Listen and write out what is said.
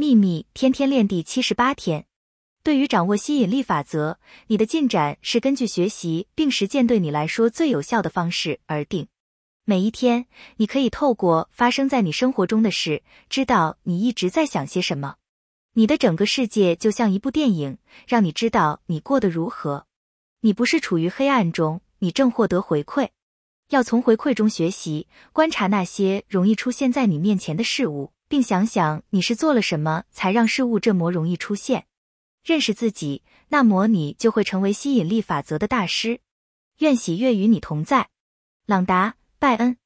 秘密天天练第七十八天。对于掌握吸引力法则，你的进展是根据学习并实践对你来说最有效的方式而定。每一天，你可以透过发生在你生活中的事，知道你一直在想些什么。你的整个世界就像一部电影，让你知道你过得如何。你不是处于黑暗中，你正获得回馈。要从回馈中学习，观察那些容易出现在你面前的事物。并想想你是做了什么，才让事物这么容易出现。认识自己，那么你就会成为吸引力法则的大师。愿喜悦与你同在，朗达·拜恩。